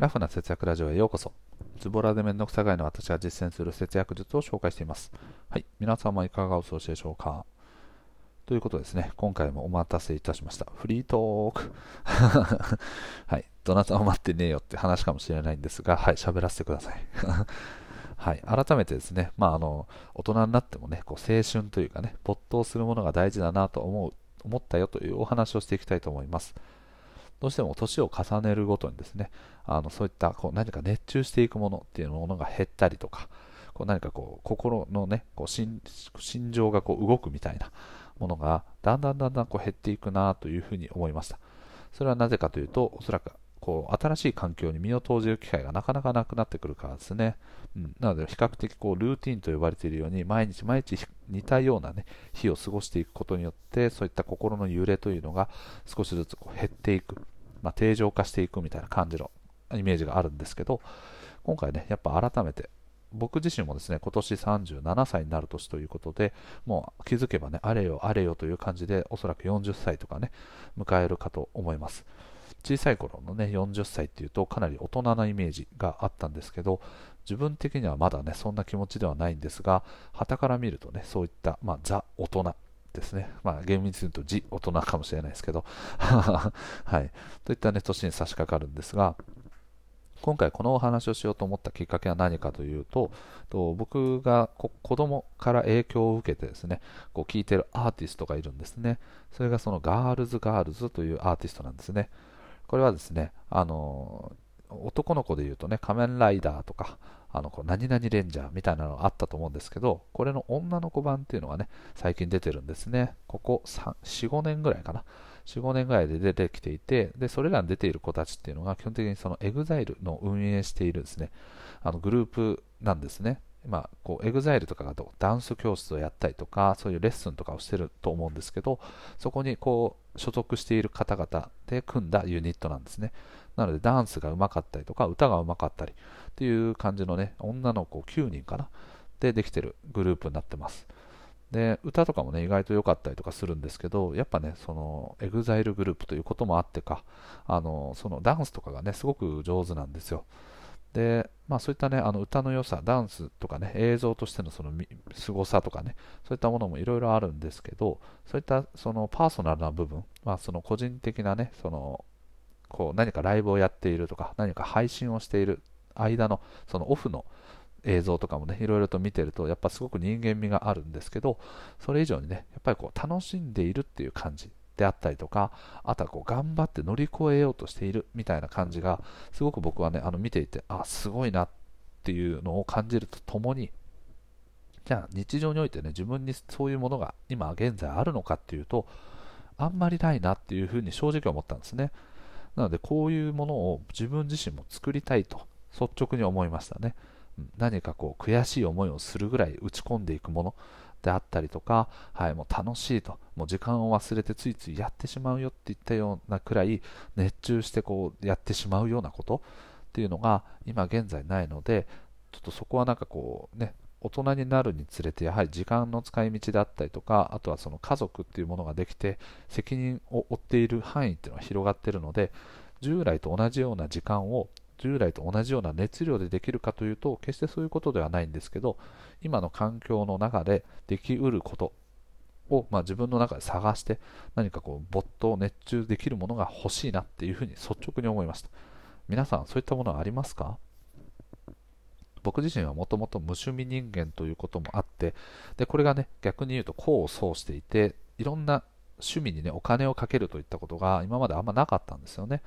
ラフな節約ラジオへようこそ。ズボラでめんどくさがいの私が実践する節約術を紹介しています。はい。皆様いかがお過ごしでしょうかということですね。今回もお待たせいたしました。フリートーク。はい。どなたも待ってねえよって話かもしれないんですが、はい。喋らせてください。はい。改めてですね、まあ、あの、大人になってもね、こう青春というかね、没頭するものが大事だなと思う、思ったよというお話をしていきたいと思います。どうしても年を重ねるごとにですね、あのそういったこう何か熱中していくものっていうものが減ったりとか、こう何かこう心のね、こう心情がこう動くみたいなものがだんだんだんだんこう減っていくなというふうに思いました。それはなぜかというと、おそらくこう新しい環境に身を投じる機会がなかなかなくなってくるからですね。うん、なので比較的こうルーティンと呼ばれているように毎日毎日似たような、ね、日を過ごしていくことによってそういった心の揺れというのが少しずつこう減っていく、まあ、定常化していくみたいな感じのイメージがあるんですけど今回ねやっぱ改めて僕自身もですね今年37歳になる年ということでもう気づけばねあれよあれよという感じでおそらく40歳とかね迎えるかと思います。小さい頃のね40歳っていうとかなり大人なイメージがあったんですけど自分的にはまだねそんな気持ちではないんですが旗から見るとねそういった、まあ、ザ大人ですね。まあ、厳密に言うと、字、大人かもしれないですけど、はい。といったね、年に差し掛かるんですが、今回このお話をしようと思ったきっかけは何かというと、と僕が子供から影響を受けてですね、こう聴いてるアーティストがいるんですね。それがそのガールズガールズというアーティストなんですね。これはですね、あの男の子で言うとね、仮面ライダーとか、あの何々レンジャーみたいなのがあったと思うんですけど、これの女の子版っていうのがね、最近出てるんですね。ここ4、5年ぐらいかな。4、5年ぐらいで出てきていて、で、それらに出ている子たちっていうのが基本的にその EXILE の運営しているですね、あのグループなんですね。まあ、こう EXILE とかがダンス教室をやったりとか、そういうレッスンとかをしてると思うんですけど、そこにこう所属している方々で組んだユニットなんですね。なのでダンスがうまかったりとか、歌がうまかったりっていう感じのね、女の子9人かな？でできてるグループになってます。で、歌とかもね、意外と良かったりとかするんですけど、やっぱね、その、エグザイルグループということもあってか、あの、そのダンスとかがね、すごく上手なんですよ。で、まあそういったね、あの歌の良さ、ダンスとかね、映像としてのその凄さとかね、そういったものもいろいろあるんですけど、そういったそのパーソナルな部分、まあその個人的なね、その、こう何かライブをやっているとか、何か配信をしている間の、そのオフの映像とかもね、いろいろと見てると、やっぱすごく人間味があるんですけど、それ以上にね、やっぱりこう楽しんでいるっていう感じであったりとか、あとはこう頑張って乗り越えようとしているみたいな感じが、すごく僕はね、あの見ていて、あ、すごいなっていうのを感じるとともに、じゃあ日常においてね、自分にそういうものが今現在あるのかっていうと、あんまりないなっていうふうに正直思ったんですね。なので、こういうものを自分自身も作りたいと率直に思いましたね。何かこう悔しい思いをするぐらい打ち込んでいくものであったりとか、はい、もう楽しいと、もう時間を忘れてついついやってしまうよっていったようなくらい熱中してこうやってしまうようなことっていうのが今現在ないので、ちょっとそこはなんかこうね、大人になるにつれてやはり時間の使い道であったりとかあとはその家族っていうものができて責任を負っている範囲っていうのは広がっているので従来と同じような時間を従来と同じような熱量でできるかというと決してそういうことではないんですけど今の環境の中でできうることを、まあ、自分の中で探して何かこう没頭熱中できるものが欲しいなっていうふうに率直に思いました。皆さんそういったものはありますか？僕自身はもともと無趣味人間ということもあってでこれがね逆に言うと功を奏していていろんな趣味にねお金をかけるといったことが今まであんまなかったんですよね。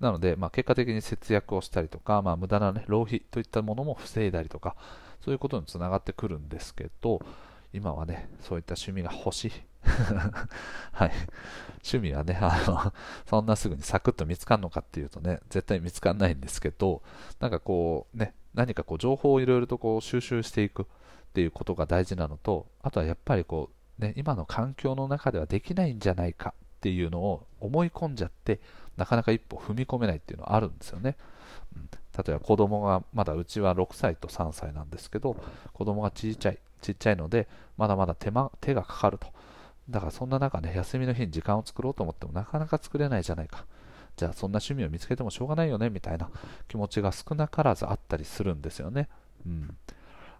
なので、まあ、結果的に節約をしたりとか、まあ、無駄な、ね、浪費といったものも防いだりとかそういうことにつながってくるんですけど今はねそういった趣味が欲しい。はい。趣味はねあのそんなすぐにサクッと見つかるのかっていうとね絶対見つかんないんですけどなんかこうね何かこう情報をいろいろとこう収集していくっていうことが大事なのとあとはやっぱりこう、ね、今の環境の中ではできないんじゃないかっていうのを思い込んじゃってなかなか一歩踏み込めないっていうのはあるんですよね、うん、例えば子供がまだうちは6歳と3歳なんですけど子供がちっちゃいちっちゃいのでまだまだ手間手がかかると。だからそんな中ね休みの日に時間を作ろうと思ってもなかなか作れないじゃないか。じゃあそんな趣味を見つけてもしょうがないよねみたいな気持ちが少なからずあったりするんですよね。うん、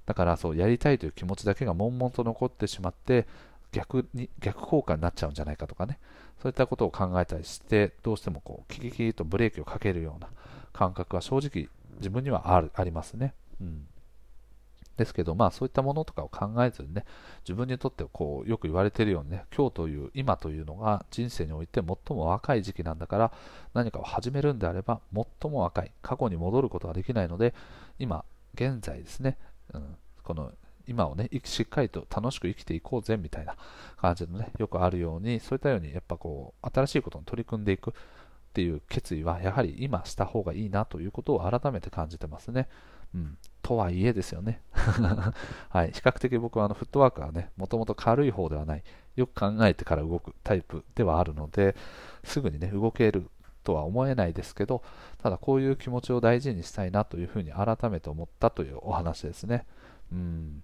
だからそうやりたいという気持ちだけが悶々と残ってしまって逆に逆効果になっちゃうんじゃないかとかねそういったことを考えたりしてどうしてもこうキキキとブレーキをかけるような感覚は正直自分にはあるありますね。うんですけど、まあそういったものとかを考えずにね、自分にとってこうよく言われているようにね、今日という今というのが人生において最も若い時期なんだから、何かを始めるんであれば、最も若い、過去に戻ることができないので、今、現在ですね、うん、この今をね、しっかりと楽しく生きていこうぜみたいな感じのね、よくあるように、そういったように、やっぱこう、新しいことに取り組んでいくっていう決意は、やはり今した方がいいなということを改めて感じてますね。うん、とはいえですよね。はい、比較的僕はあのフットワークはね、もともと軽い方ではない、よく考えてから動くタイプではあるので、すぐにね、動けるとは思えないですけど、ただこういう気持ちを大事にしたいなというふうに改めて思ったというお話ですね。うん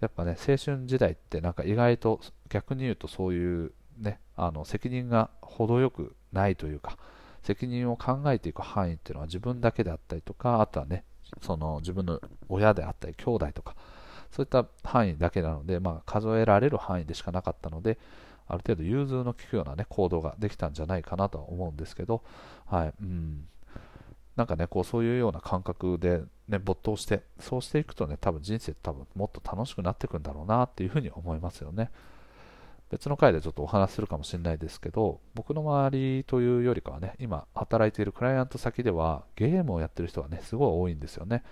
やっぱね、青春時代ってなんか意外と逆に言うとそういうね、あの責任が程よくないというか、責任を考えていく範囲っていうのは自分だけであったりとか、あとはね、その自分の親であったり兄弟とか、そういった範囲だけなので、まあ、数えられる範囲でしかなかったので、ある程度融通の利くような、ね、行動ができたんじゃないかなとは思うんですけど、はいうん、なんかね、こうそういうような感覚で、ね、没頭して、そうしていくとね、多分人生多分もっと楽しくなっていくんだろうなっていうふうに思いますよね。別の回でちょっとお話するかもしれないですけど、僕の周りというよりかはね、今働いているクライアント先ではゲームをやってる人がね、すごい多いんですよね。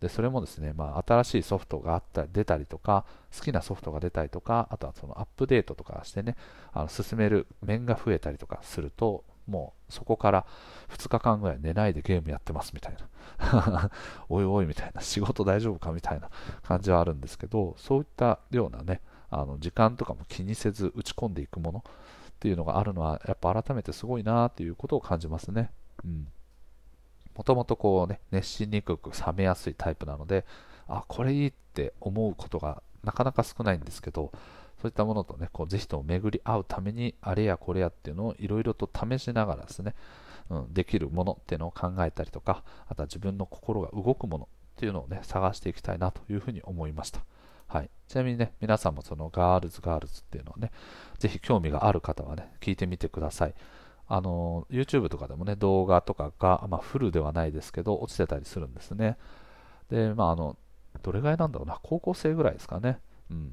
で、それもですね、まあ、新しいソフトがあった出たりとか、好きなソフトが出たりとか、あとはそのアップデートとかしてね、あの進める面が増えたりとかすると、もうそこから2日間ぐらい寝ないでゲームやってますみたいな おいおいみたいな仕事大丈夫かみたいな感じはあるんですけどそういったようなねあの時間とかも気にせず打ち込んでいくものっていうのがあるのはやっぱ改めてすごいなっていうことを感じますねうんもともとこうね熱しにくく冷めやすいタイプなのであこれいいって思うことがなかなか少ないんですけどそういったものとね、こうぜひとも巡り合うために、あれやこれやっていうのをいろいろと試しながらですね、うん、できるものっていうのを考えたりとか、あとは自分の心が動くものっていうのをね、探していきたいなというふうに思いました。はい、ちなみにね、皆さんもそのガールズガールズっていうのをね、ぜひ興味がある方はね、聞いてみてください。あの、YouTube とかでもね、動画とかが、まあ、フルではないですけど、落ちてたりするんですね。で、まあ、あの、どれぐらいなんだろうな、高校生ぐらいですかね。うん。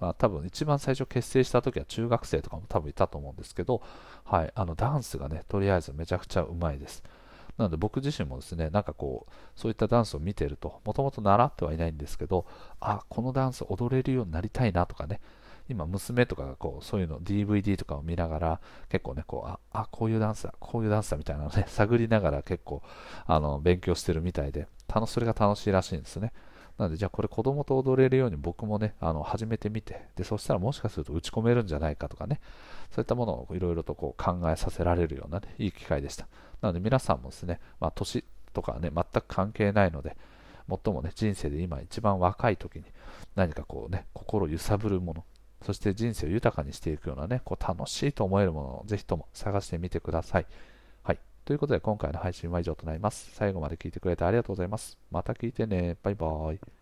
まあ、多分一番最初結成した時は中学生とかも多分いたと思うんですけど、はい、あのダンスがね、とりあえずめちゃくちゃうまいです。なので僕自身もですね、なんかこう、そういったダンスを見てると、もともと習ってはいないんですけど、あ、このダンス踊れるようになりたいなとかね、今娘とかがこう、そういうの DVD とかを見ながら、結構ね、こう、あ、あこういうダンスだ、こういうダンスだみたいなのね、探りながら結構、あの、勉強してるみたいで、それが楽しいらしいんですね。なので、じゃあこれ子供と踊れるように僕もね、あの始めてみて、で、そしたらもしかすると打ち込めるんじゃないかとかね、そういったものをいろいろとこう考えさせられるような、ね、いい機会でした。なので皆さんもですね、まあ、年とかね、全く関係ないので、最もね、人生で今一番若い時に何かこうね、心揺さぶるもの、そして人生を豊かにしていくようなね、こう楽しいと思えるものをぜひとも探してみてください。ということで今回の配信は以上となります。最後まで聞いてくれてありがとうございます。また聞いてね。バイバーイ。